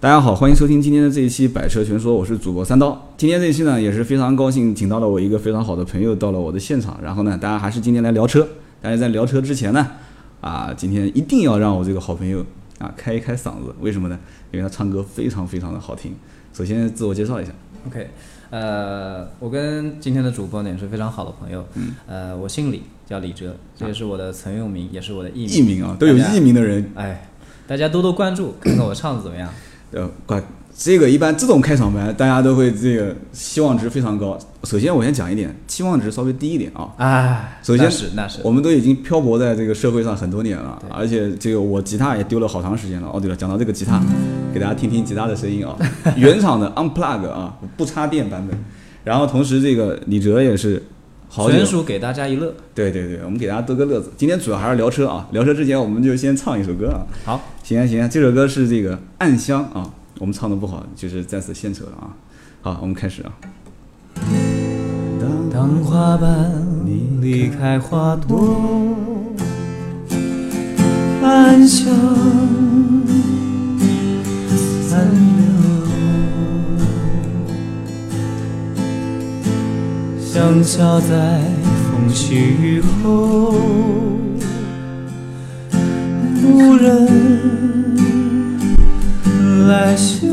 大家好，欢迎收听今天的这一期《百车全说》，我是主播三刀。今天这一期呢，也是非常高兴，请到了我一个非常好的朋友到了我的现场。然后呢，大家还是今天来聊车。但是在聊车之前呢，啊，今天一定要让我这个好朋友啊开一开嗓子。为什么呢？因为他唱歌非常非常的好听。首先自我介绍一下。OK，呃，我跟今天的主播呢也是非常好的朋友。嗯，呃，我姓李，叫李哲，这也是我的曾用名，也是我的艺名。艺名啊，都有艺名的人，哎，大家多多关注，看看我唱的怎么样。呃，怪这个一般这种开场白，大家都会这个期望值非常高。首先我先讲一点，期望值稍微低一点啊。哎，首先那是那是，我们都已经漂泊在这个社会上很多年了，而且这个我吉他也丢了好长时间了。哦，对了，讲到这个吉他，给大家听听吉他的声音啊，原厂的 unplug 啊，不插电版本。然后同时这个李哲也是好纯，属给大家一乐。对对对，我们给大家逗个乐子。今天主要还是聊车啊，聊车之前我们就先唱一首歌啊。好，行啊行啊，这首歌是这个《暗香》啊，我们唱的不好，就是在此献丑了啊。好，我们开始啊。当花瓣离开花朵，暗香留，香消在风起雨后，无人来修。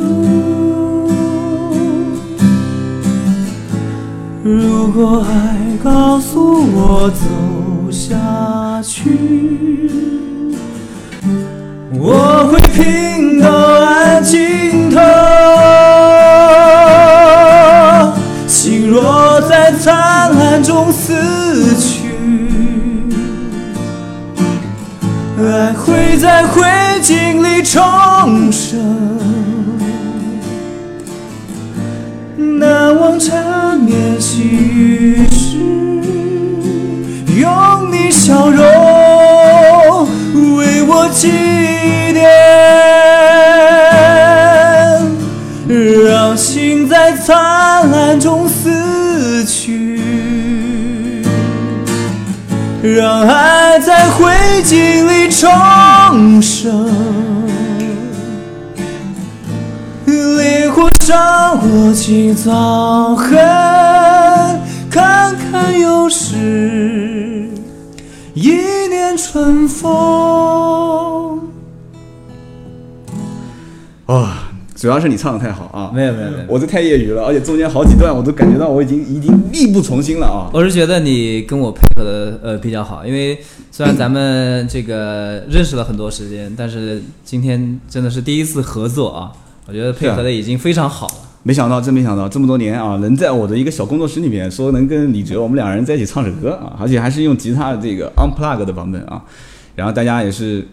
如果爱告诉我走下去，我会拼到爱尽头。重生。难忘缠绵细雨时，用你笑容为我祭奠，让心在灿烂中死去，让爱在灰烬里重生。烈火烧我心遭痕，看看又是一年春风。啊，主要是你唱的太好啊，没有没有没有，我这太业余了，而且中间好几段我都感觉到我已经已经力不从心了啊。我是觉得你跟我配合的呃比较好，因为虽然咱们这个认识了很多时间，但是今天真的是第一次合作啊，我觉得配合的已经非常好了。没想到，真没想到，这么多年啊，能在我的一个小工作室里面说能跟李哲我们两人在一起唱首歌啊，而且还是用吉他的这个 unplug 的版本啊，然后大家也是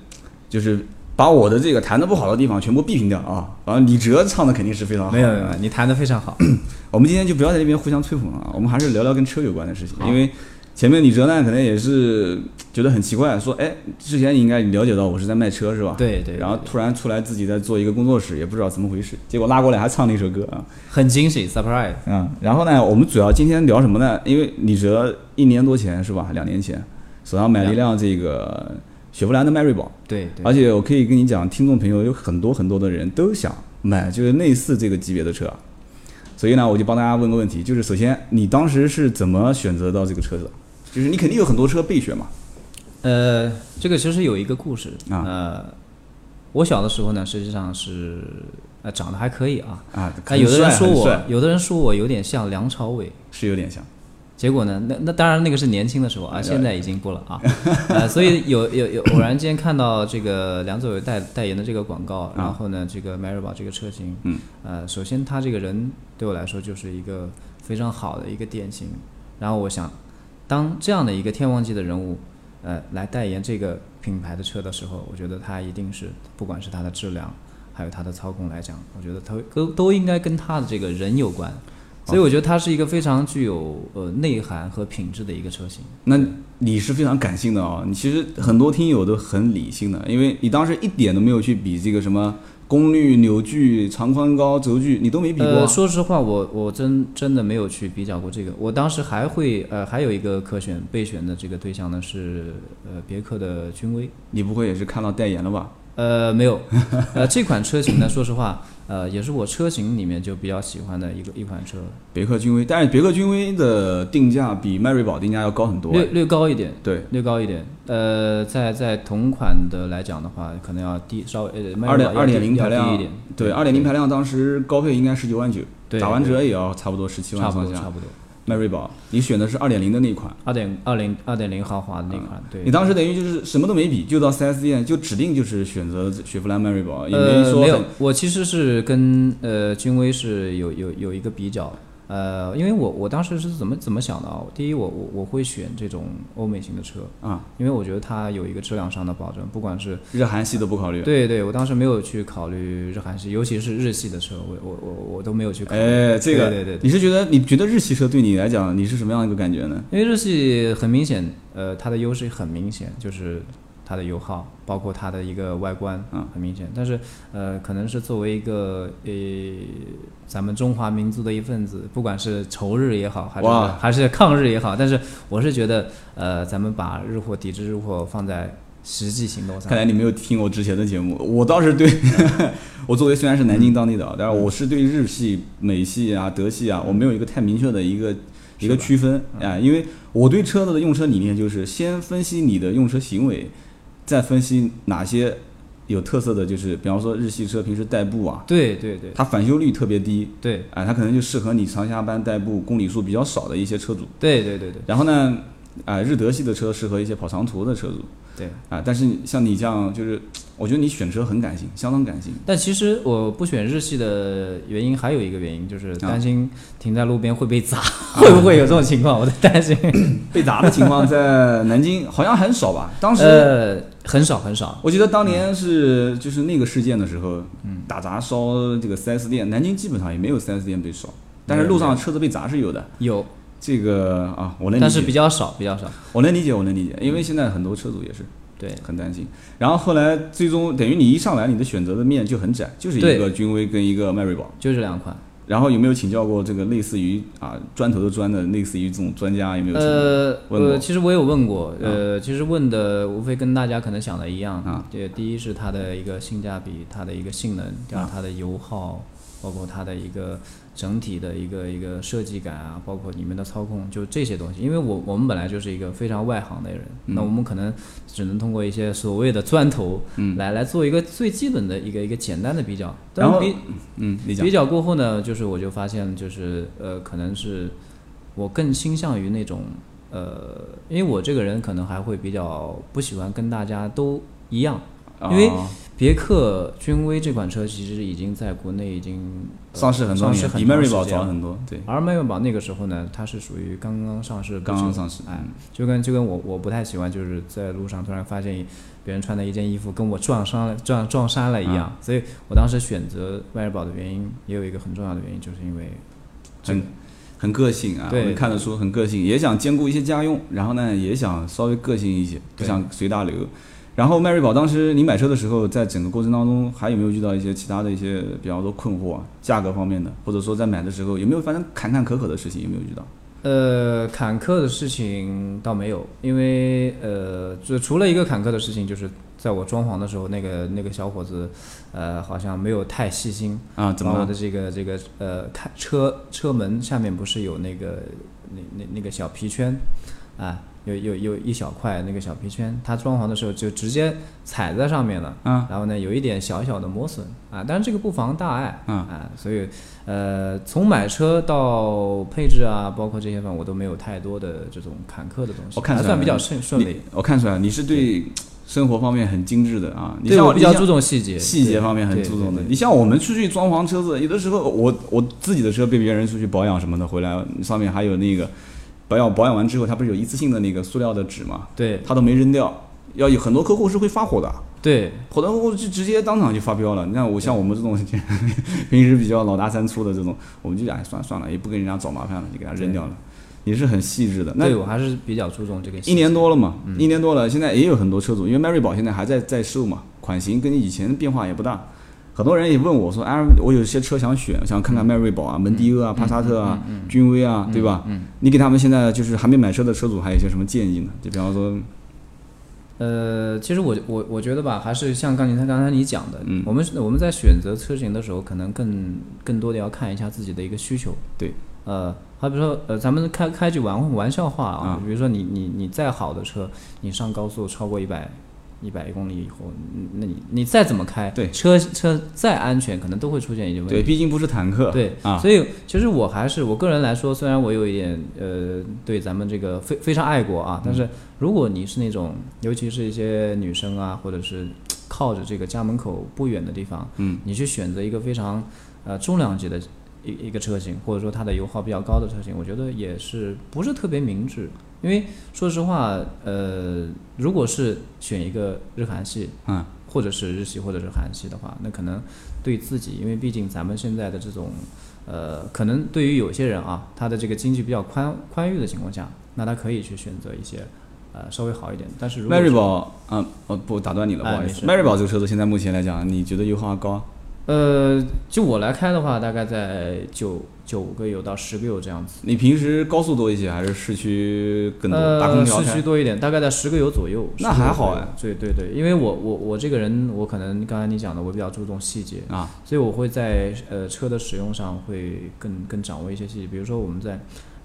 就是把我的这个弹的不好的地方全部避平掉啊，然后李哲唱的肯定是非常好。没有没有，你弹的非常好。我们今天就不要在这边互相吹捧了啊，我们还是聊聊跟车有关的事情，因为前面李哲呢可能也是觉得很奇怪，说哎，之前你应该了解到我是在卖车是吧？对对，然后突然出来自己在做一个工作室，也不知道怎么回事，结果拉过来还唱了一首歌啊。很惊喜，surprise。嗯，然后呢，我们主要今天聊什么呢？因为李哲一年多前是吧，两年前手上买了一辆这个雪佛兰的迈锐宝，对对，而且我可以跟你讲，听众朋友有很多很多的人都想买就是类似这个级别的车，所以呢，我就帮大家问个问题，就是首先你当时是怎么选择到这个车子的？就是你肯定有很多车备选嘛，呃，这个其实有一个故事啊呃，我小的时候呢，实际上是呃长得还可以啊，啊，但有的人说我，有的人说我有点像梁朝伟。是有点像，结果呢？那那当然，那个是年轻的时候啊，现在已经不了啊。呃，所以有有有偶然间看到这个梁朝伟代代言的这个广告，然后呢，这个迈锐宝这个车型，嗯，呃，首先他这个人对我来说就是一个非常好的一个典型。然后我想，当这样的一个天王级的人物，呃，来代言这个品牌的车的时候，我觉得它一定是不管是它的质量，还有它的操控来讲，我觉得它都都应该跟它的这个人有关。所以我觉得它是一个非常具有呃内涵和品质的一个车型。那你是非常感性的啊、你其实很多听友都很理性的，因为你当时一点都没有去比这个什么功率、扭矩、长宽高、轴距，你都没比过啊。呃，说实话，我我真真的没有去比较过这个。我当时还会呃还有一个可选备选的这个对象呢是呃别克的君威。你不会也是看到代言了吧？呃，没有，呃，这款车型呢，说实话，呃，也是我车型里面就比较喜欢的一个一款车，别克君威，但是别克君威的定价比迈锐宝定价要高很多。略略高一点，对，略高一点。呃，在在同款的来讲的话，可能要低稍微呃，迈二点二点零排量低一点，对，二点零排量当时高配应该十九万九，对打完折也要差不多十七万差不上下。多差不多。迈锐宝，你选的是二点零的那一款，二点二零二点零豪华的那款，对。你当时等于就是什么都没比，就到 4S 店就指定就是选择雪佛兰迈锐宝，也没呃，没有说，我其实是跟呃君威是有有有一个比较，呃，因为我我当时是怎么怎么想的啊？第一，我我我会选这种欧美型的车，啊，因为我觉得它有一个质量上的保证，不管是日韩系都不考虑。对对，我当时没有去考虑日韩系，尤其是日系的车，我我我我都没有去考虑。哎，这个，对对对你是觉得你觉得日系车对你来讲，你是什么样一个感觉呢？因为日系很明显，呃，它的优势很明显，就是它的油耗，包括它的一个外观，嗯。很明显。但是，呃，可能是作为一个呃咱们中华民族的一份子，不管是仇日也好，还是还是抗日也好，但是我是觉得，呃，咱们把日货抵制日货放在实际行动上。看。来你没有听我之前的节目，我倒是对，我作为虽然是南京当地的，但是我是对日系、美系啊、德系啊，我没有一个太明确的一个一个区分啊，因为我对车子的用车理念就是先分析你的用车行为，再分析哪些有特色的，就是比方说日系车平时代步啊，对对对它返修率特别低，对啊，它可能就适合你上下班代步，公里数比较少的一些车主。对对对对然后呢，啊，日德系的车适合一些跑长途的车主。对。啊，但是像你这样，就是我觉得你选车很感性，相当感性。但其实我不选日系的原因还有一个原因，就是啊担心停在路边会被砸，会不会有这种情况？我在担心。被砸的情况在南京 好像很少吧？当时、呃，很少很少。我记得当年是就是那个事件的时候，嗯，打砸烧这个 4S 店，南京基本上也没有 4S 店被烧，但是路上车子被砸是有的。有，这个啊，我能理解但是比，较少，比较少。我能理解，我能理解，因为现在很多车主也是对，很担心。然后后来最终等于你一上来，你的选择的面就很窄，就是一个君威跟一个迈锐宝。就这两款。然后有没有请教过这个类似于啊砖头的砖的类似于这种专家有没有？呃，问过呃，其实我有问过，呃，其实问的无非跟大家可能想的一样啊。对，第一是它的一个性价比，它的一个性能，第二啊它的油耗，包括它的一个整体的一个一个设计感啊，包括里面的操控，就这些东西。因为我我们本来就是一个非常外行的人，那我们可能只能通过一些所谓的钻头，嗯来来做一个最基本的一个一个简单的比较。然后但是比嗯，比较过后呢，就是我就发现，就是呃，可能是我更倾向于那种呃，因为我这个人可能还会比较不喜欢跟大家都一样。因为啊别克君威这款车其实已经在国内已经、呃上市很多年，比迈锐宝早很多，对，而迈锐宝那个时候呢，它是属于刚刚上市，刚刚上市，哎嗯，就跟就跟我我不太喜欢，就是在路上突然发现别人穿的一件衣服跟我撞衫了撞撞衫了一样，所以我当时选择迈锐宝的原因也有一个很重要的原因，就是因为很很个性啊，我对们看得出很个性，也想兼顾一些家用，然后呢也想稍微个性一些，不想随大流。然后迈锐宝当时你买车的时候，在整个过程当中还有没有遇到一些其他的一些，比方说困惑啊，价格方面的，或者说在买的时候有没有发生坎坎坷坷的事情，有没有遇到？呃，坎坷的事情倒没有，因为呃，就除了一个坎坷的事情，就是在我装潢的时候，那个那个小伙子，呃，好像没有太细心，啊，怎么把我的这个这个呃，看车车门下面不是有那个那那那个小皮圈，啊，有有有一小块那个小皮圈，它装潢的时候就直接踩在上面了，嗯然后呢有一点小小的磨损啊，但是这个不妨大碍嗯啊，所以呃，从买车到配置啊，包括这些方面，我都没有太多的这种坎坷的东西，我看出来还算比较顺顺利。我看出来你是对生活方面很精致的啊，你对像我比较注重细节，细节方面很注重的。你像我们出去装潢车子，有的时候我我自己的车被别人出去保养什么的回来，上面还有那个保养保养完之后，它不是有一次性的那个塑料的纸嘛，对它都没扔掉。要有很多客户是会发火的，对好多客户就直接当场就发飙了。你看我像我们这种 平时比较老大三粗的这种，我们就哎算了算了，也不跟人家找麻烦了，就给他扔掉了。也是很细致的。那对我还是比较注重这个。一年多了嘛，嗯一年多了，现在也有很多车主，因为迈锐宝现在还在在售嘛，款型跟以前变化也不大。很多人也问我说，哎，我有些车想选，想看看迈锐宝啊、蒙迪欧啊、帕萨特啊、君威啊，对吧？嗯，你给他们现在就是还没买车的车主，还有一些什么建议呢？就比方说，呃，其实我我我觉得吧，还是像刚才刚才你讲的，嗯。我们我们在选择车型的时候，可能更更多的要看一下自己的一个需求。对，呃，好比说，呃，咱们开开句玩玩笑话啊，啊。比如说你你你再好的车，你上高速超过一百一百公里以后，嗯那你你再怎么开，对车车再安全，可能都会出现一些问题。对，毕竟不是坦克。对啊，所以其实我还是我个人来说，虽然我有一点呃对咱们这个非非常爱国啊，但是如果你是那种，尤其是一些女生啊，或者是靠着这个家门口不远的地方，嗯，你去选择一个非常呃重量级的一一个车型，或者说它的油耗比较高的车型，我觉得也是不是特别明智。因为说实话，呃，如果是选一个日韩系，嗯，或者是日系或者是韩系的话，那可能对自己，因为毕竟咱们现在的这种，呃，可能对于有些人啊，他的这个经济比较宽宽裕的情况下，那他可以去选择一些，呃，稍微好一点。但是如果迈锐是，宝，嗯，哦不，打断你了，不好意思。迈锐宝这个车子现在目前来讲，你觉得油耗高？呃，就我来开的话，大概在九九个油到十个油这样子。你平时高速多一些，还是市区更多？呃，市区多一点，大概在十个油左右。那10个油还好哎对对对，因为我我我这个人，我可能刚才你讲的，我比较注重细节，啊，所以我会在呃车的使用上会更更掌握一些细节，比如说我们在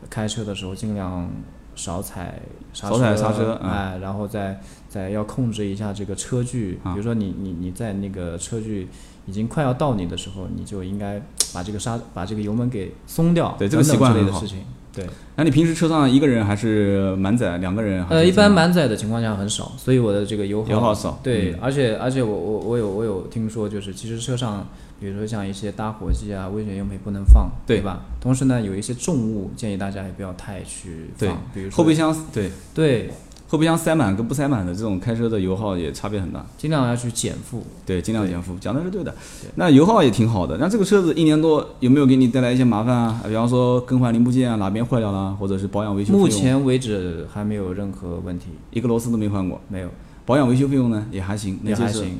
开车的时候尽量少踩刹车少踩刹车嗯哎，然后再再要控制一下这个车距，啊比如说你你你在那个车距已经快要到你的时候，你就应该 把这个刹把这个油门给松掉，对这个习惯类的事情，对。那你平时车上一个人还是满载？两个人呃，一般满载的情况下很少，所以我的这个油耗油耗少。对，嗯。而且而且我我我有我有听说，就是其实车上，比如说像一些打火机啊、危险用品不能放，对。吧？同时呢，有一些重物建议大家也不要太去放，比如说后备箱对。对，后备箱塞满跟不塞满的这种开车的油耗也差别很大。尽量要去减负。对，尽量减负，讲的是对的对。那油耗也挺好的。那这个车子一年多有没有给你带来一些麻烦啊？比方说更换零部件啊，哪边坏掉了，或者是保养维修？目前为止还没有任何问题，一个螺丝都没换过，没有，保养维修费用呢也还行。也还行。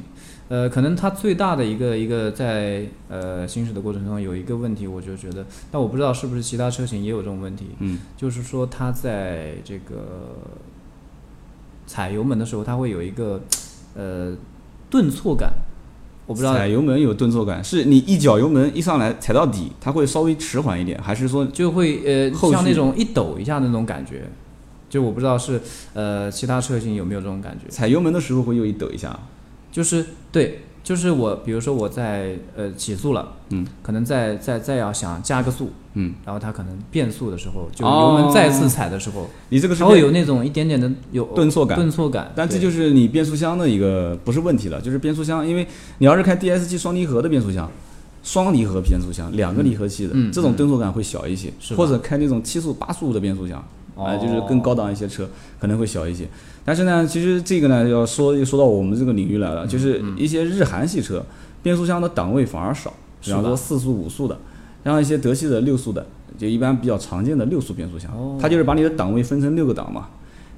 呃，可能它最大的一个一个在呃行驶的过程中有一个问题，我就觉得，但我不知道是不是其他车型也有这种问题，嗯，就是说它在这个踩油门的时候，它会有一个呃顿挫感，我不知道。踩油门有顿挫感，是你一脚油门一上来踩到底，它会稍微迟缓一点，还是说就会呃像那种一抖一下那种感觉，就我不知道是呃其他车型有没有这种感觉，踩油门的时候会有一抖一下？就是对，就是我比如说我在呃起诉了，嗯，可能再再再要想加个速，嗯，然后它可能变速的时候，就哦油门再次踩的时候，你这个是它会有那种一点点的有顿挫感顿挫感，但这就是你变速箱的一个不是问题了，就是变速箱，因为你要是开 DSG 双离合的变速箱，双离合变速箱，两个离合器的，嗯这种顿挫感会小一些，是。或者开那种七速八速的变速箱，啊、哦就是更高档一些车可能会小一些。但是呢，其实这个呢，要说又说到我们这个领域来嗯了，就是一些日韩系车变速箱的档位反而少，比方说四速五速的，像一些德系的六速的，就一般比较常见的六速变速箱，哦。它就是把你的档位分成六个档嘛。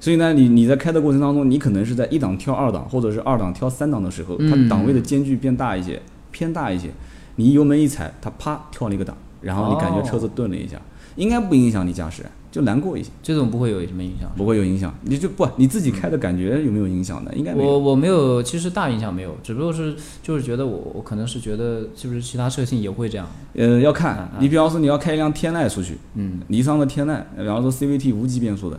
所以呢，你你在开的过程当中，你可能是在一档跳二档，或者是二档跳三档的时候，它嗯。档位的间距变大一些，偏大一些。你油门一踩，它啪跳了一个档，然后你感觉车子顿了一下，应该不影响你驾驶，就难过一些，这种不会有什么影响。不会有影响。你就不你自己开的感觉有没有影响呢？应该没有。我我没有，其实大影响没有，只不过是就是觉得我我可能是觉得是不是其他车型也会这样，呃，要嗯看。嗯你，比方说你要开一辆天籁出去，嗯，尼桑的天籁，比方说 CVT 无级变速的，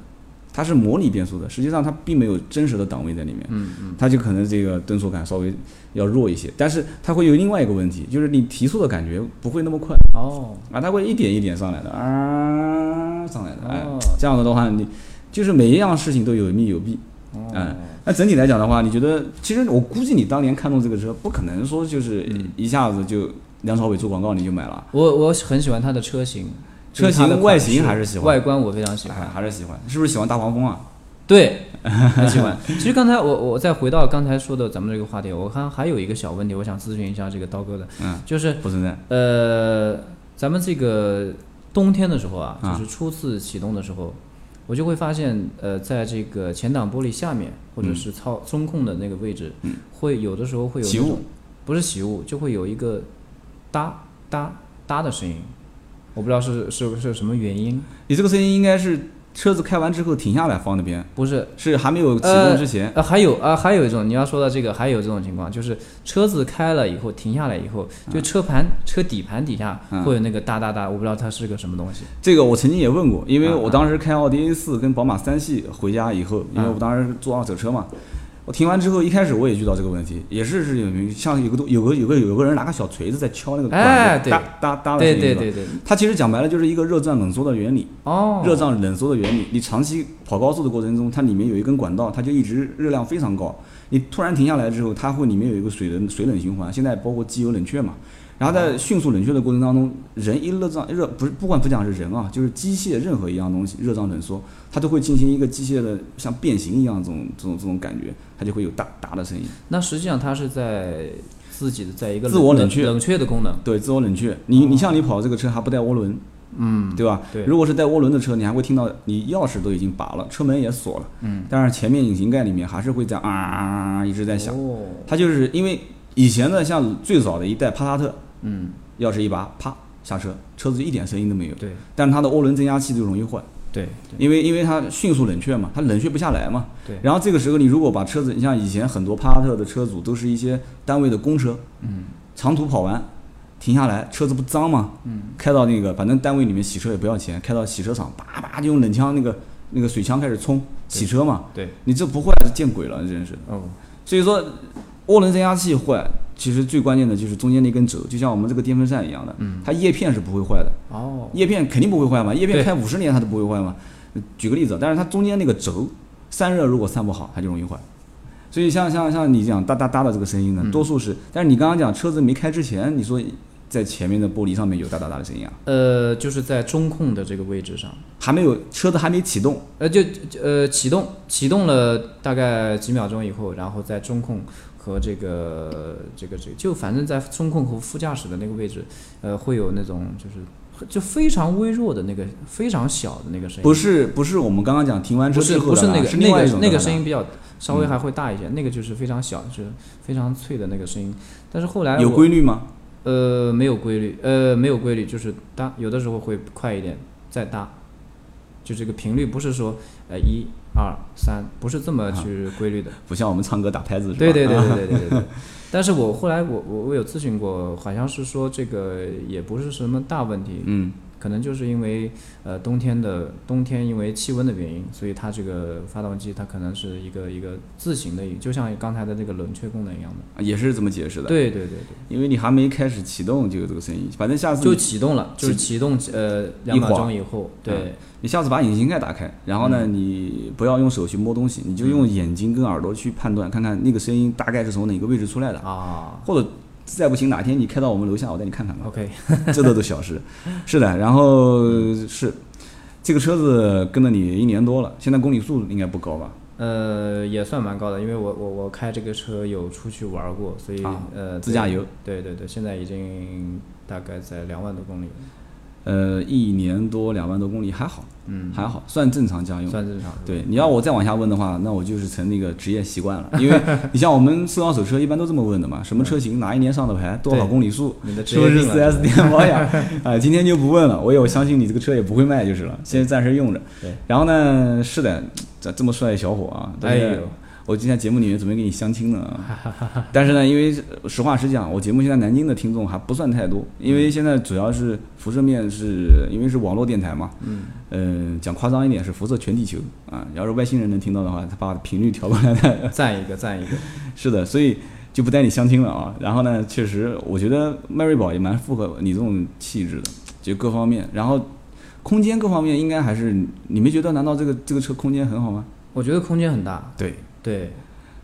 它是模拟变速的，实际上它并没有真实的档位在里面，嗯嗯，它就可能这个顿挫感稍微要弱一些，但是它会有另外一个问题，就是你提速的感觉不会那么快。哦，啊，它会一点一点上来的啊上来的，哎哦，这样子的话，你就是每一样事情都有利有弊，哦。嗯，那整体来讲的话，你觉得其实我估计你当年看中这个车，不可能说就是嗯。一下子就梁朝伟做广告你就买了，我我很喜欢它的车型，车就是它的型外形还是喜欢。外观我非常喜哎欢，还是喜欢，是不是喜欢大黄蜂啊？对，很喜欢。其实刚才我我再回到刚才说的咱们这个话题，我看还有一个小问题，我想咨询一下这个刀哥的，嗯，就是不存在，呃，咱们这个冬天的时候啊，啊。就是初次启动的时候，我就会发现，呃，在这个前挡玻璃下面或者是操中控的那个位置，嗯。会有的时候会有起雾，不是起雾，就会有一个哒哒哒的声音，我不知道是是是什么原因。你这个声音应该是车子开完之后停下来放那边，不是，是还没有启动之前。呃，还有啊，还有一种你要说到这个，还有这种情况，就是车子开了以后停下来以后，就车盘、车底盘底下嗯。会有那个哒哒哒，我不知道它是个什么东西。这个我曾经也问过，因为啊我当时开奥迪 A 四跟宝马三系回家以后，因为啊我当时做二手车嘛，我停完之后，一开始我也遇到这个问题，也是是有像有个东有个有个有个人拿个小锤子在敲那个管子，哒哒哒的对声音对对对，它其实讲白了就是一个热胀冷缩的原理，哦，热胀冷缩的原理。你长期跑高速的过程中，它里面有一根管道，它就一直热量非常高。你突然停下来之后，它会里面有一个水的水冷循环，现在包括机油冷却嘛。然后在迅速冷却的过程当中，人一热胀热不是不管不讲是人啊，就是机械任何一样东西热胀冷缩，它都会进行一个机械的像变形一样这种这种这种感觉，它就会有哒哒的声音。那实际上它是在自己的在一个自我冷却冷却的功能。对，自我冷却。你你像你跑这个车还不带涡轮，嗯，对吧？对如果是带涡轮的车，你还会听到你钥匙都已经拔了，车门也锁了，嗯，但是前面引擎盖里面还是会在啊啊啊啊啊一直在响。哦，它就是因为以前的像最早的一代帕萨特，嗯，钥匙一拔，啪下车，车子一点声音都没有。对但是它的涡轮增压器就容易坏，对因为因为它迅速冷却嘛，它冷却不下来嘛。对然后这个时候你如果把车子，你像以前很多帕萨特的车主都是一些单位的公车，嗯，长途跑完停下来，车子不脏嘛？嗯，开到那个反正单位里面洗车也不要钱，开到洗车场，叭叭就用冷枪那个那个水枪开始冲洗车嘛。对，你这不坏是见鬼了，真是。哦，所以说，涡轮增压器坏，其实最关键的就是中间那根轴，就像我们这个电风扇一样的，嗯，它叶片是不会坏的，哦，叶片肯定不会坏嘛，叶片开五十年它都不会坏嘛。举个例子，但是它中间那个轴散热如果散不好，它就容易坏。所以像像像你讲哒哒哒的这个声音呢，嗯。多数是，但是你刚刚讲车子没开之前，你说在前面的玻璃上面有哒哒哒的声音啊，呃，就是在中控的这个位置上，还没有车子还没启动，呃，就就呃启动启动了大概几秒钟以后，然后在中控和这个这个这个，就反正在中控和副驾驶的那个位置，呃，会有那种就是就非常微弱的那个非常小的那个声音，不是不是我们刚刚讲停完之后的啊不是那个是另外一那个那种哒哒哒个声音比较稍微还会大一些，那个就是非常小，就是非常脆的那个声音。但是后来有规律吗？呃没有规律，呃没有规律，就是搭有的时候会快一点再搭，就这个频率不是说呃一二三不是这么去规律的，不像我们唱歌打拍子。对对对对对对对。但是我后来我我我有咨询过，好像是说这个也不是什么大问题。嗯。可能就是因为呃冬天的冬天，因为气温的原因，所以它这个发动机它可能是一个一个自行的，就像刚才的那个冷却功能一样的。也是这么解释的。对对对对。因为你还没开始启动就有这个声音，反正下次就启动了，就是启动呃两秒钟以后对。你下次把引擎盖打开，然后呢，嗯。你不要用手去摸东西，你就用眼睛跟耳朵去判断，看看那个声音大概是从哪个位置出来的，啊。或者再不行哪天你开到我们楼下，我带你看看吧，，OK，这都是小事。是的，然后是这个车子跟了你一年多了，现在公里数应该不高吧？呃也算蛮高的，因为我我我开这个车有出去玩过，所以、啊。呃自驾游，对对对，现在已经大概在两万多公里了，呃，一年多两万多公里还好，嗯，还好，算正常家用。算正常。对，你要我再往下问的话，那我就是成那个职业习惯了。因为 你像我们收二手车一般都这么问的嘛，什么车型，哪一年上的牌，多少公里数，是不是业病了 4S 店保养？啊，今天就不问了，我也我相信你这个车也不会卖就是了，现在暂时用着。对。然后呢，是的，这这么帅的小伙啊，哎对呦，我今天节目里面准备给你相亲呢啊，但是呢，因为实话实讲，我节目现在南京的听众还不算太多，因为现在主要是辐射面是因为是网络电台嘛，嗯，嗯，讲夸张一点是辐射全地球啊。要是外星人能听到的话，他把频率调过来的。赞一个赞一个，是的，所以就不带你相亲了啊。然后呢，确实我觉得迈锐宝也蛮符合你这种气质的，就各方面，然后空间各方面应该还是你没觉得？难道这个这个车空间很好吗？我觉得空间很大，对，对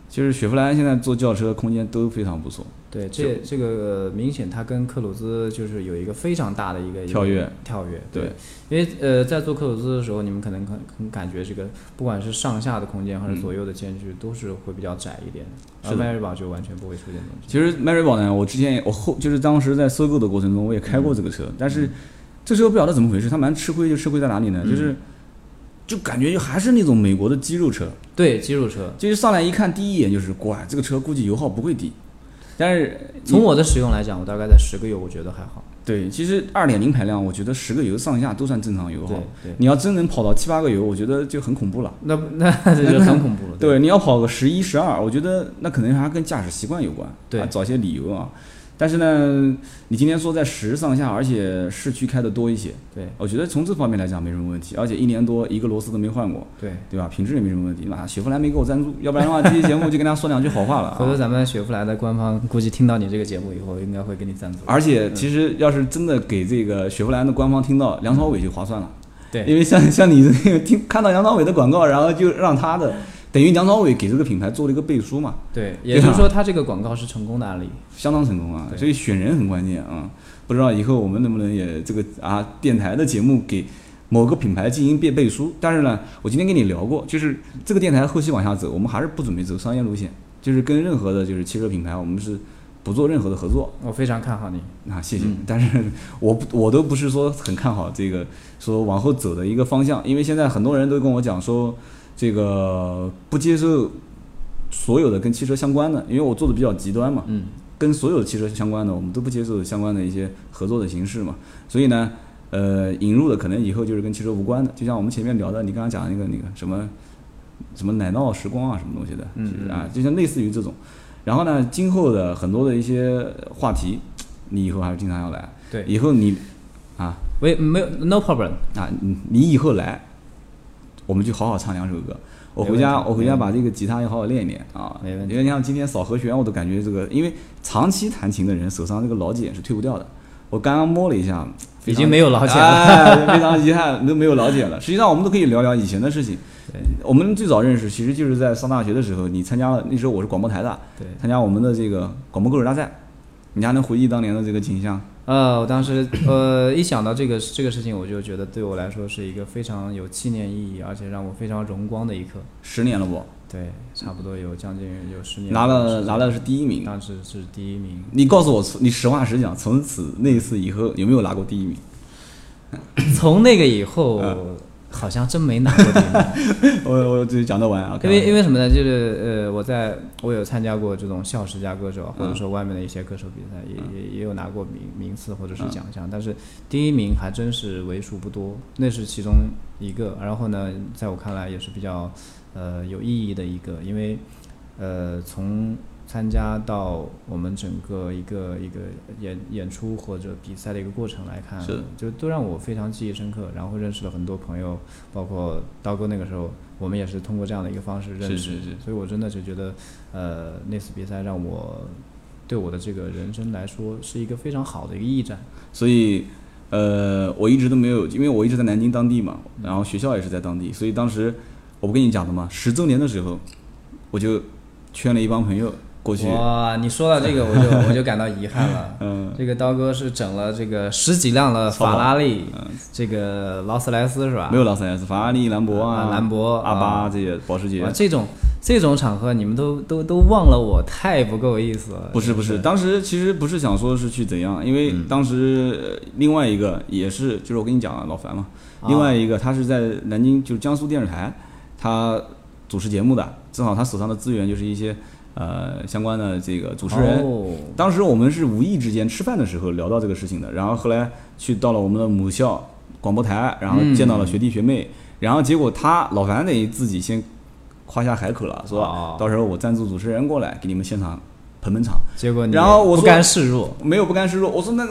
就是雪佛兰现在做轿车空间都非常不错。对，这这个呃明显它跟克鲁兹就是有一个非常大的一个跳跃跳跃，对，因为呃在做克鲁兹的时候，你们可能可能感觉这个不管是上下的空间还是左右的间距都是会比较窄一点的，而迈锐宝就完全不会出现这种情其实迈锐宝呢，我之前也我后就是当时在收购的过程中，我也开过这个车，但是这车不晓得怎么回事，它蛮吃亏，就吃亏在哪里呢？嗯就是就感觉就还是那种美国的肌肉车，对，肌肉车，就是上来一看，第一眼就是，哇，这个车估计油耗不会低，但是从我的使用来讲，我大概在十个油，我觉得还好。对，其实二点零排量，我觉得十个油上下都算正常油耗你要真能跑到七八个油，我觉得就很恐怖了。那不 那这就很恐怖了。对，你要跑个十一、十二，我觉得那可能还跟驾驶习惯有关。对啊找些理由啊。但是呢，你今天说在十上下，而且市区开的多一些，对我觉得从这方面来讲没什么问题。而且一年多一个螺丝都没换过，对，对吧？品质也没什么问题。妈，雪佛兰没给我赞助，要不然的话，这期节目就跟大家说两句好话了、回头啊。咱们雪佛兰的官方估计听到你这个节目以后，应该会给你赞助。而且其实要是真的给这个雪佛兰的官方听到，梁朝伟就划算了。对因为像像你这个听看到梁朝伟的广告，然后就让他的，等于梁朝伟给这个品牌做了一个背书嘛。对，也就是说，他这个广告是成功的案例。相当成功啊，所以选人很关键啊。不知道以后我们能不能也这个啊电台的节目给某个品牌进行背背书？但是呢，我今天跟你聊过，就是这个电台后期往下走，我们还是不准备走商业路线，就是跟任何的就是汽车品牌，我们是不做任何的合作。我非常看好你。啊，谢谢。嗯但是我不我都不是说很看好这个说往后走的一个方向，因为现在很多人都跟我讲说，这个不接受所有的跟汽车相关的，因为我做的比较极端嘛，嗯，跟所有的汽车相关的，我们都不接受相关的一些合作的形式嘛。所以呢，呃，引入的可能以后就是跟汽车无关的，就像我们前面聊的，你刚刚讲的那个那个什么什么奶酪时光啊，什么东西的，嗯就是啊，就像类似于这种。然后呢，今后的很多的一些话题，你以后还是经常要来。对，以后你啊喂，没有，no problem。啊，你你以后来，我们就好好唱两首歌。我回家，我回家把这个吉他要好好练一练啊。没问题因为你像今天扫和弦，我都感觉这个，因为长期弹琴的人手上这个老茧是退不掉的。我刚刚摸了一下，已经没有老茧了哎，非常遗憾都没有老茧了。实际上，我们都可以聊聊以前的事情。对我们最早认识，其实就是在上大学的时候，你参加了，那时候我是广播台的，对，参加我们的这个广播歌手大赛，你还能回忆当年的这个景象？呃，我当时呃一想到这个这个事情，我就觉得对我来说是一个非常有纪念意义，而且让我非常荣光的一刻。十年了不？对，差不多有将近有十年拿了拿了是第一名。当时是第一名。你告诉我，你实话实讲，从此那一次以后有没有拿过第一名？从那个以后，嗯好像真没拿过第一名。我我就讲得完啊，因为因为为什么呢？就是呃，我在我有参加过这种校十佳歌手，或者嗯说外面的一些歌手比赛，也也也有拿过名名次或者是奖项，但是第一名还真是为数不多，那是其中一个。然后呢，在我看来也是比较呃有意义的一个，因为呃从参加到我们整个一个一个演演出或者比赛的一个过程来看是，就都让我非常记忆深刻。然后认识了很多朋友，包括刀哥那个时候，我们也是通过这样的一个方式认识。是是是所以我真的就觉得，呃，那次比赛让我对我的这个人生来说是一个非常好的一个驿站。所以呃，我一直都没有，因为我一直在南京当地嘛，然后学校也是在当地，所以当时我不跟你讲的嘛，十周年的时候，我就圈了一帮朋友过去，哇，你说到这个，我就 我就感到遗憾了。嗯，这个刀哥是整了这个十几辆的法拉利，这个劳斯莱斯是吧？没有劳斯莱斯，法拉利、兰博啊、啊兰博阿巴啊。这些，保时捷，。这种这种场合你们都都都忘了我，太不够意思了。不是不是，当时其实不是想说是去怎样，因为当时呃另外一个也是，就是我跟你讲啊，老樊嘛，啊。另外一个他是在南京，就是江苏电视台，他主持节目的，正好他手上的资源就是一些呃相关的这个主持人。哦当时我们是无意之间吃饭的时候聊到这个事情的，然后后来去到了我们的母校广播台，然后见到了学弟学妹，然后结果他老樊得自己先夸下海口了，说哦到时候我赞助主持人过来给你们现场捧捧场。结果你然后我不甘示弱，没有不甘示弱，我说那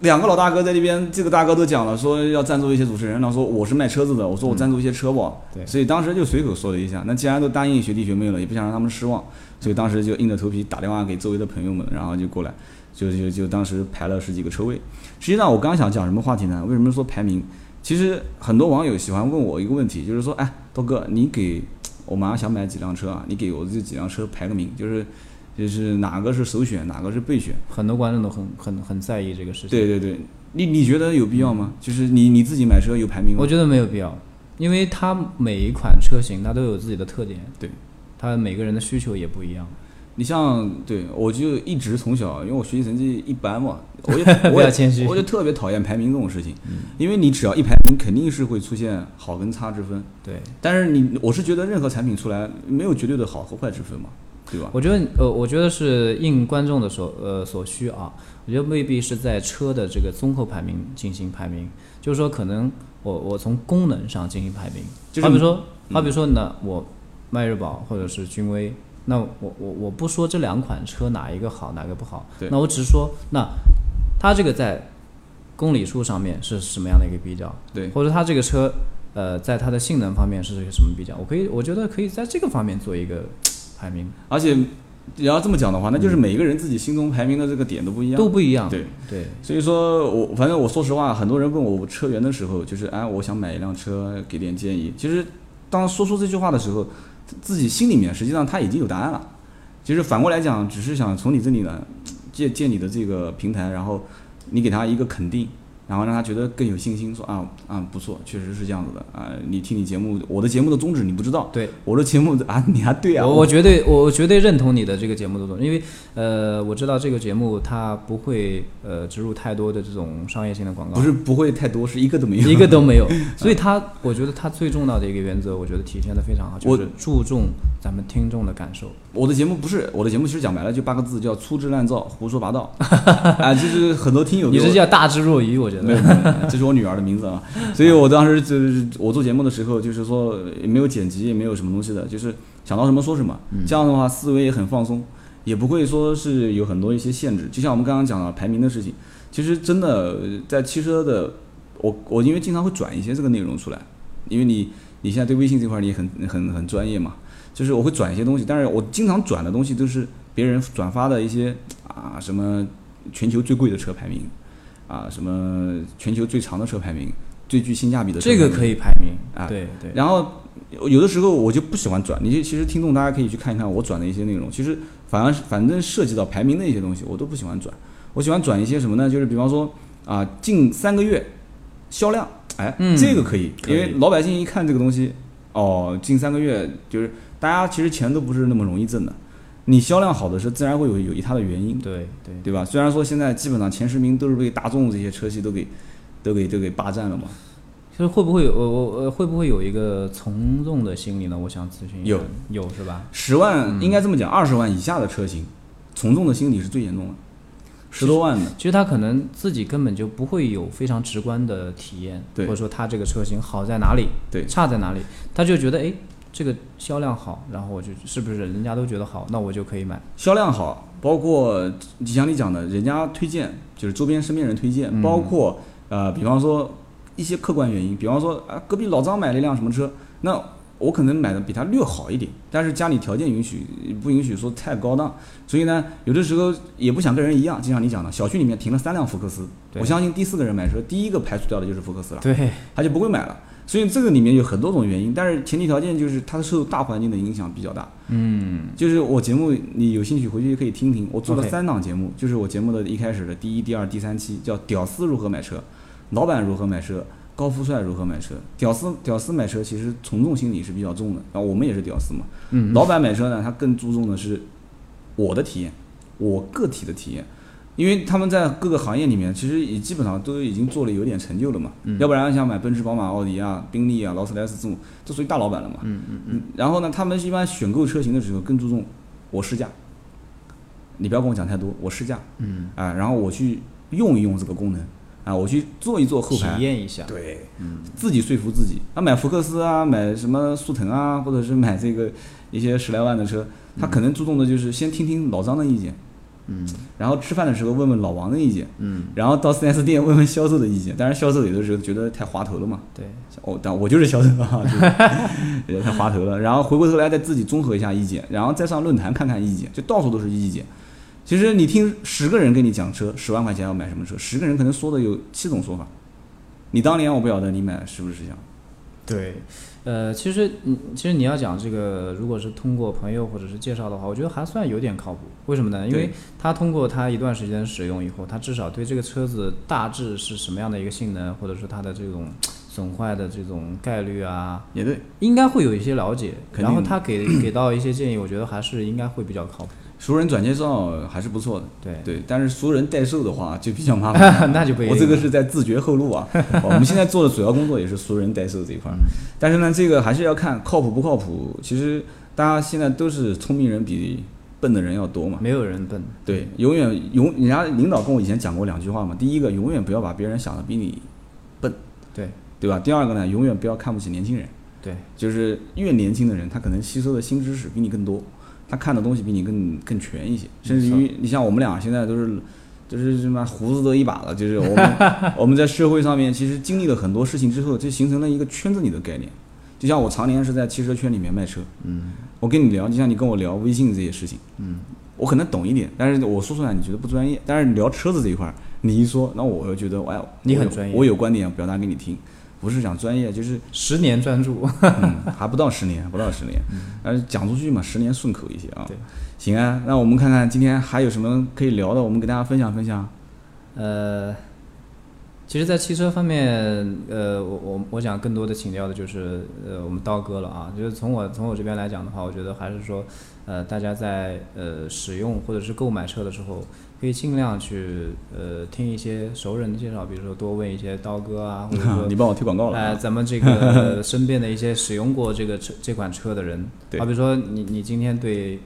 两个老大哥在那边，这个大哥都讲了，说要赞助一些主持人，然后说我是卖车子的，我说我赞助一些车吧，对所以当时就随口说了一下。那既然都答应学弟学妹了，也不想让他们失望，所以当时就硬着头皮打电话给周围的朋友们，然后就过来，就就就当时排了十几个车位。实际上我刚想讲什么话题呢？为什么说排名？其实很多网友喜欢问我一个问题，就是说，哎，刀哥，你给我马上想买几辆车啊？你给我这几辆车排个名，就是就是哪个是首选，哪个是备选。很多观众都很很很在意这个事情。对对对，你你觉得有必要吗？就是你你自己买车有排名吗？我觉得没有必要，因为它每一款车型它都有自己的特点，对，它每个人的需求也不一样。你像对我就一直从小，因为我学习成绩一般嘛，我就不我也谦虚我就特别讨厌排名这种事情，因为你只要一排名，肯定是会出现好跟差之分。对，但是你我是觉得任何产品出来没有绝对的好和坏之分嘛，对吧？我觉得呃，我觉得是应观众的所呃所需啊。我觉得未必是在车的这个综合排名进行排名，就是说可能我我从功能上进行排名，就是好比说嗯好比说呢，我迈锐宝或者是君威，那我我我不说这两款车哪一个好哪个不好对，那我只是说那它这个在公里数上面是什么样的一个比较，对或者它这个车呃在它的性能方面是一个什么比较，我可以我觉得可以在这个方面做一个排名，而且你要这么讲的话，那就是每一个人自己心中排名的这个点都不一样，都不一样，对。对，所以说我反正我说实话，很多人问我车源的时候，就是哎，我想买一辆车，给点建议。其实当说出这句话的时候，自己心里面实际上他已经有答案了。其实反过来讲，只是想从你这里呢借借你的这个平台，然后你给他一个肯定，然后让他觉得更有信心，说啊啊不错，确实是这样子的啊。你听你节目，我的节目的宗旨你不知道，对，我的节目啊你还对啊，我我绝对我我绝对认同你的这个节目的宗旨，因为呃我知道这个节目它不会呃植入太多的这种商业性的广告，不是不会太多，是一个都没有，一个都没有，所以它我觉得它最重要的一个原则，我觉得体现的非常好，就是注重咱们听众的感受。我的节目不是我的节目，其实讲白了就八个字，叫粗制滥造、胡说八道。啊，就是很多听友给你是叫大智若愚，我觉得。这是我女儿的名字啊。所以我当时就是我做节目的时候，就是说也没有剪辑，也没有什么东西的，就是想到什么说什么。这样的话思维也很放松，也不会说是有很多一些限制。就像我们刚刚讲的排名的事情，其实真的在汽车的，我我因为经常会转一些这个内容出来，因为你你现在对微信这块儿你很很很专业嘛，就是我会转一些东西，但是我经常转的东西都是别人转发的一些啊什么全球最贵的车排名，啊什么全球最长的车排名，最具性价比的车排名这个可以排名啊对对。然后有的时候我就不喜欢转，你就其实听众大家可以去看一看我转的一些内容，其实反而是反正涉及到排名的一些东西，我都不喜欢转。我喜欢转一些什么呢？就是比方说啊，近三个月销量，哎，嗯这个可以因为老百姓一看这个东西，哦，近三个月就是大家其实钱都不是那么容易挣的，你销量好的是自然会有有它的原因，对对，对吧？虽然说现在基本上前十名都是被大众这些车系都给都给都给霸占了嘛，其实会不会有我我呃会不会有一个从众的心理呢？我想咨询一下。有。有是吧？十万应该这么讲，二十万以下的车型，从众的心理是最严重的。十多万的，其实他可能自己根本就不会有非常直观的体验，或者说他这个车型好在哪里，对。差在哪里，他就觉得哎这个销量好，然后我就是不是人家都觉得好，那我就可以买。销量好，包括就像你讲的，人家推荐就是周边身边人推荐，嗯包括呃，比方说一些客观原因，比方说啊，隔壁老张买了一辆什么车，那我可能买的比他略好一点，但是家里条件允许，不允许说太高档，所以呢，有的时候也不想跟人一样，就像你讲的，小区里面停了三辆福克斯，我相信第四个人买车，第一个排除掉的就是福克斯了。对，他就不会买了。所以这个里面有很多种原因，但是前提条件就是它受大环境的影响比较大。嗯，就是我节目你有兴趣回去可以听听，我做了三档节目就是我节目的一开始的第一、第二、第三期叫“屌丝如何买车”，老板如何买车，高富帅如何买车。屌丝屌丝买车其实从众心理是比较重的，然后我们也是屌丝嘛。嗯，老板买车呢，他更注重的是我的体验，我个体的体验，因为他们在各个行业里面其实也基本上都已经做了有点成就了嘛，嗯。要不然像买奔驰、宝马、奥迪啊、宾利啊、劳斯莱斯这种，这属于大老板了嘛。嗯嗯嗯，然后呢，他们一般选购车型的时候更注重我试驾，你不要跟我讲太多，我试驾，嗯，啊，然后我去用一用这个功能，啊，我去坐一坐后排。体，验一下，对，嗯，自己说服自己。啊，买福克斯啊，买什么速腾啊，或者是买这个一些十来万的车，他可能注重的就是先听听老张的意见，嗯然后吃饭的时候问问老王的意见，嗯，然后到 4S 店问问销售的意见。当然，销售有的时候觉得太滑头了嘛，对，哦，但我就是销售 啊，就是也 太滑头了。然后回过头来再自己综合一下意见，然后再上论坛看看意见，就到处都是意见。其实你听十个人跟你讲车，十万块钱要买什么车，十个人可能说的有七种说法。你当年我不晓得你买是不是这样？对，呃，其实嗯，其实你要讲这个，如果是通过朋友或者是介绍的话，我觉得还算有点靠谱。为什么呢？因为他通过他一段时间使用以后，他至少对这个车子大致是什么样的一个性能，或者说它的这种损坏的这种概率啊，也对，应该会有一些了解。然后他给 给到一些建议，我觉得还是应该会比较靠谱。熟人转介绍还是不错的。对，对，但是熟人代售的话就比较麻烦。那就不一定我这个是在自绝后路啊。我们现在做的主要工作也是熟人代售这一块儿，但是呢，这个还是要看靠谱不靠谱。其实大家现在都是聪明人比笨的人要多嘛。没有人笨。对，永远永人家领导跟我以前讲过两句话嘛。第一个，永远不要把别人想的比你笨，对对吧？第二个呢，永远不要看不起年轻人。对，就是越年轻的人，他可能吸收的新知识比你更多，他看的东西比你更更全一些。甚至于，你像我们俩现在都是，就是什么胡子都一把了，就是我们 我们在社会上面其实经历了很多事情之后，就形成了一个圈子里的概念。就像我常年是在汽车圈里面卖车，嗯。我跟你聊，就像你跟我聊微信这些事情，嗯，我可能懂一点，但是我说出来你觉得不专业。但是聊车子这一块儿，你一说，那我又觉得，哎，你很专业。我有观点表达给你听，不是讲专业，就是十年专注。嗯，还不到十年，不到十年，但是讲出去嘛，十年顺口一些啊对。行啊，那我们看看今天还有什么可以聊的，我们给大家分享分享。呃，其实，在汽车方面，呃，我我我想更多的请教的就是呃我们刀哥了啊。就是从我从我这边来讲的话，我觉得还是说，呃，大家在呃使用或者是购买车的时候，可以尽量去呃听一些熟人的介绍，比如说多问一些刀哥啊，或者说 你帮我推广告了。咱们这个 身边的一些使用过这个车这款车的人，对好比说你你今天对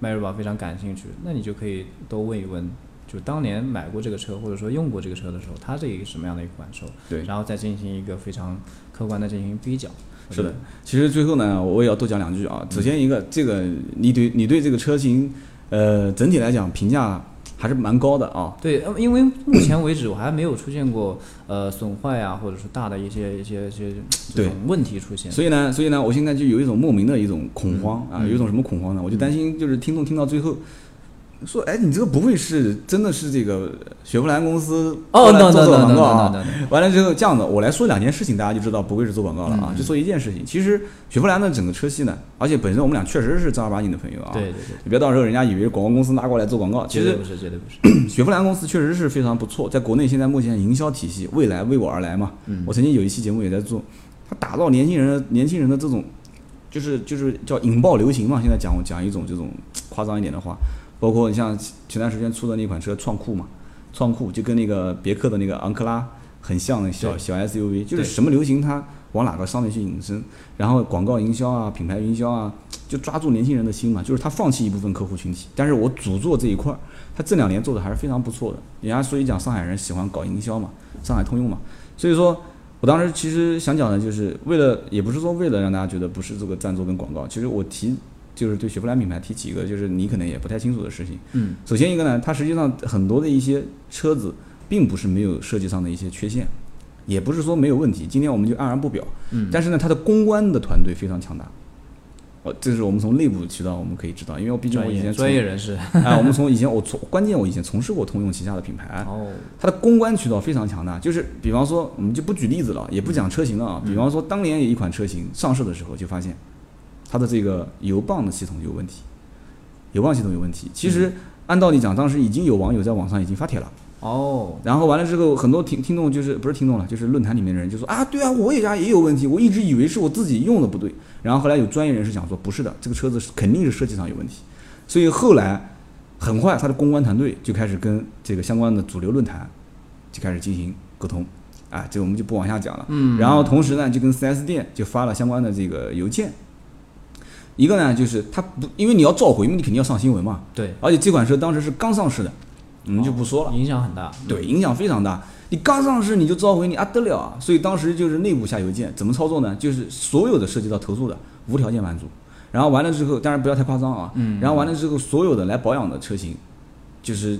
迈锐宝非常感兴趣，那你就可以多问一问，就当年买过这个车或者说用过这个车的时候，它是一个什么样的一个感受，对然后再进行一个非常客观的进行比较。是的，其实最后呢，我也要多讲两句啊。首先一个，这个你对你对这个车型，呃，整体来讲评价还是蛮高的啊。对，呃因为目前为止我还没有出现过呃损坏啊，或者是大的一些一些一些这种问题出现。所以呢，所以呢，我现在就有一种莫名的一种恐慌啊，嗯有一种什么恐慌呢？我就担心，就是听众听到最后说，哎，你这个不会是真的是这个雪佛兰公司哦，no 做 no 做 no 广 no 告完了之后，这样的，我来说两件事情，大家就知道不会是做广告了啊。嗯就说一件事情，其实雪佛兰的整个车系呢，而且本身我们俩确实是正儿八经的朋友啊。对对对，你别到时候人家以为广告公司拉过来做广告，其实绝对不是，绝对不是。雪佛兰公司确实是非常不错，在国内现在目前营销体系未来为我而来嘛。嗯我曾经有一期节目也在做，他打造年轻人年轻人的这种，就是就是叫引爆流行嘛。现在讲讲一种这种夸张一点的话，包括你像前段时间出的那款车创酷嘛，创酷就跟那个别克的那个昂克拉很像的小小 SUV，就是什么流行它往哪个上面去引申，然后广告营销啊、品牌营销啊，就抓住年轻人的心嘛。就是他放弃一部分客户群体，但是我主做这一块儿，他这两年做的还是非常不错的。人家所以讲上海人喜欢搞营销嘛，上海通用嘛，所以说。我当时其实想讲的就是为了，也不是说为了让大家觉得不是这个赞助跟广告，其实我提就是对雪佛兰品牌提几个就是你可能也不太清楚的事情。嗯，首先一个呢，它实际上很多的一些车子并不是没有设计上的一些缺陷，也不是说没有问题。今天我们就黯然不表。嗯但是呢，它的公关的团队非常强大。哦，这是我们从内部渠道我们可以知道，因为我毕竟我以前从专业人士。啊，我们从以前我从关键我以前从事过通用旗下的品牌，哦，它的公关渠道非常强大。就是比方说，我们就不举例子了，也不讲车型了啊。比方说，当年有一款车型上市的时候，就发现它的这个油泵的系统有问题，油泵系统有问题。其实按道理讲，当时已经有网友在网上已经发帖了。哦，然后完了之后，很多听听众就是不是听众了，就是论坛里面的人就说啊，对啊，我也家也有问题，我一直以为是我自己用的不对。然后后来有专业人士讲说，不是的，这个车子是肯定是设计上有问题。所以后来很快，他的公关团队就开始跟这个相关的主流论坛就开始进行沟通，啊，这个我们就不往下讲了。嗯，然后同时呢，就跟 4S 店就发了相关的这个邮件。一个呢，就是他不，因为你要召回，你肯定要上新闻嘛。对，而且这款车当时是刚上市的，我们就不说了。影响很大。对，影响非常大。你刚上市你就召回你啊得了啊！所以当时就是内部下邮件，怎么操作呢？就是所有的涉及到投诉的无条件满足，然后完了之后，当然不要太夸张啊。嗯然后完了之后，所有的来保养的车型，就是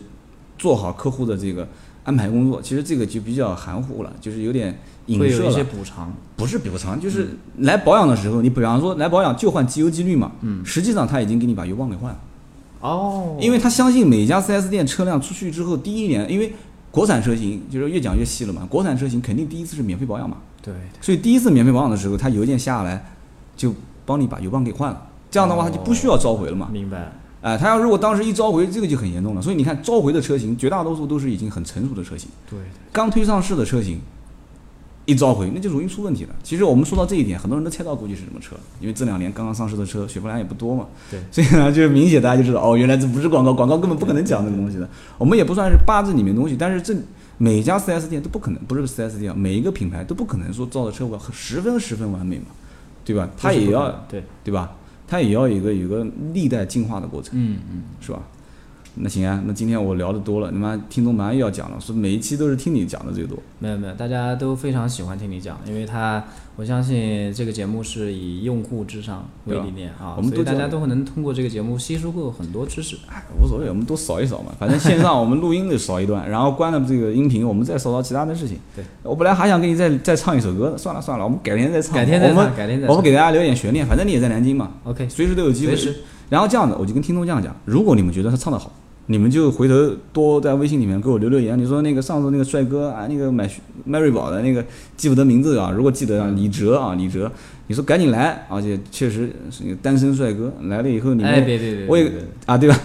做好客户的这个安排工作。其实这个就比较含糊了，就是有点隐射会有一些。补偿。不是补偿，就是来保养的时候，你比方说来保养就换机油机滤嘛。嗯实际上他已经给你把油泵给换了。哦，因为他相信每家 4S 店车辆出去之后，第一年，因为国产车型就是越讲越细了嘛，国产车型肯定第一次是免费保养嘛，对，所以第一次免费保养的时候，他邮件下来就帮你把油泵给换了，这样的话他就不需要召回了嘛。明白。哎、他要如果当时一召回，这个就很严重了。所以你看，召回的车型绝大多数都是已经很成熟的车型，对，刚推上市的车型。一召回，那就容易出问题了。其实我们说到这一点，很多人都猜到估计是什么车，因为这两年刚刚上市的车，雪佛兰也不多嘛。对所以呢，就是明显大家就知道，哦，原来这不是广告，广告根本不可能讲这个东西的。我们也不算是八字里面东西，但是这每家 4S 店都不可能，不是 4S 店，每一个品牌都不可能说造的车十分十分完美嘛，对吧？它也要对，对吧？它也要有一个有一个历代进化的过程，嗯嗯，是吧？那行啊，那今天我聊的多了，你妈听众马上又要讲了，说每一期都是听你讲的最多。没有没有，大家都非常喜欢听你讲，因为他我相信这个节目是以用户至上为理念啊，我们都大家都会能通过这个节目吸收够很多知识。哎，无所谓，我们都扫一扫嘛，反正线上我们录音的扫一段，然后关了这个音频，我们再扫扫其他的事情。对，我本来还想给你再再唱一首歌的，算了算了，我们改天再唱。改天再唱改天再唱我们给大家留点悬念，反正你也在南京嘛，OK，随时都有机会。随时然后这样的，我就跟听众这样讲：如果你们觉得他唱的好，你们就回头多在微信里面给我留留言。你说那个上次那个帅哥啊，那个买迈锐宝的那个记不得名字啊，如果记得啊，李哲啊，李哲，你说赶紧来，而且确实是一个单身帅哥，来了以后你们、我也啊，对吧？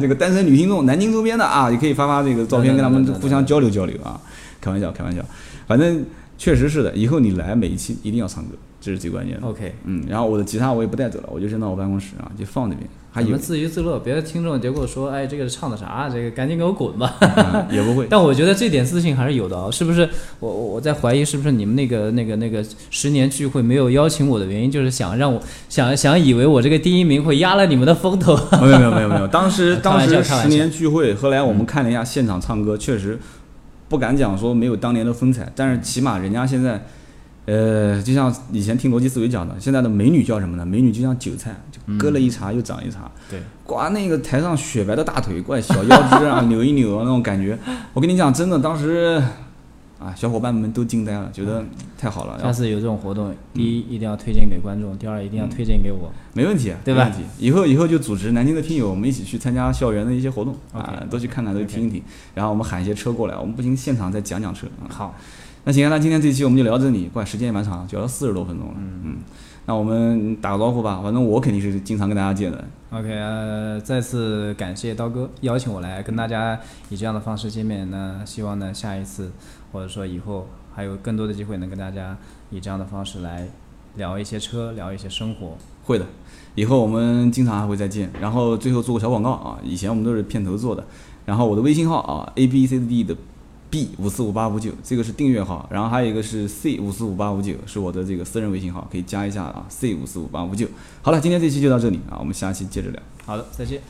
这个单身女听众，南京周边的啊，也可以发发这个照片，跟他们互相交流交流啊。开玩笑，开玩笑，反正确实是的。以后你来每一期一定要唱歌，这是最关键的。OK，嗯，然后我的吉他我也不带走了，我就扔到我办公室啊，就放那边。还你们自娱自乐，别的听众结果说，哎，这个唱的啥？这个赶紧给我滚吧！嗯 也不会，但我觉得这点自信还是有的啊，是不是？我我我在怀疑是不是你们那个那个那个十年聚会没有邀请我的原因，就是想让我想想以为我这个第一名会压了你们的风头。没有没有没有没有。当时 当时十年聚会，后来我们看了一下现场唱歌，确实不敢讲说没有当年的风采，但是起码人家现在。呃，就像以前听逻辑思维讲的，现在的美女叫什么呢？美女就像韭菜，就割了一茬又长一茬。对，刮那个台上雪白的大腿，怪小腰肢啊，扭一扭啊那种感觉。我跟你讲，真的，当时啊，小伙伴们都惊呆了，觉得太好了。下次有这种活动，第一一定要推荐给观众，第二一定要推荐给我。没问题，对吧没问题。以后以后就组织南京的听友，我们一起去参加校园的一些活动啊都去看看，都去听一听。然后我们喊一些车过来，我们不行现场再讲讲车。啊好，那行，那今天这期我们就聊到这里，怪时间也蛮长，就聊四十多分钟了。嗯嗯那我们打个招呼吧，反正我肯定是经常跟大家见的。OK，呃，再次感谢刀哥邀请我来跟大家以这样的方式见面。那希望呢，下一次或者说以后还有更多的机会能跟大家以这样的方式来聊一些车，聊一些生活。会的，以后我们经常还会再见。然后最后做个小广告啊，以前我们都是片头做的。然后我的微信号啊，A B C D D 的 B 五四五八五九，这个是订阅号。然后还有一个是 C 五四五八五九，是我的这个私人微信号，可以加一下啊，C 五四五八五九。好了，今天这期就到这里啊，我们下期接着聊。好的，再见。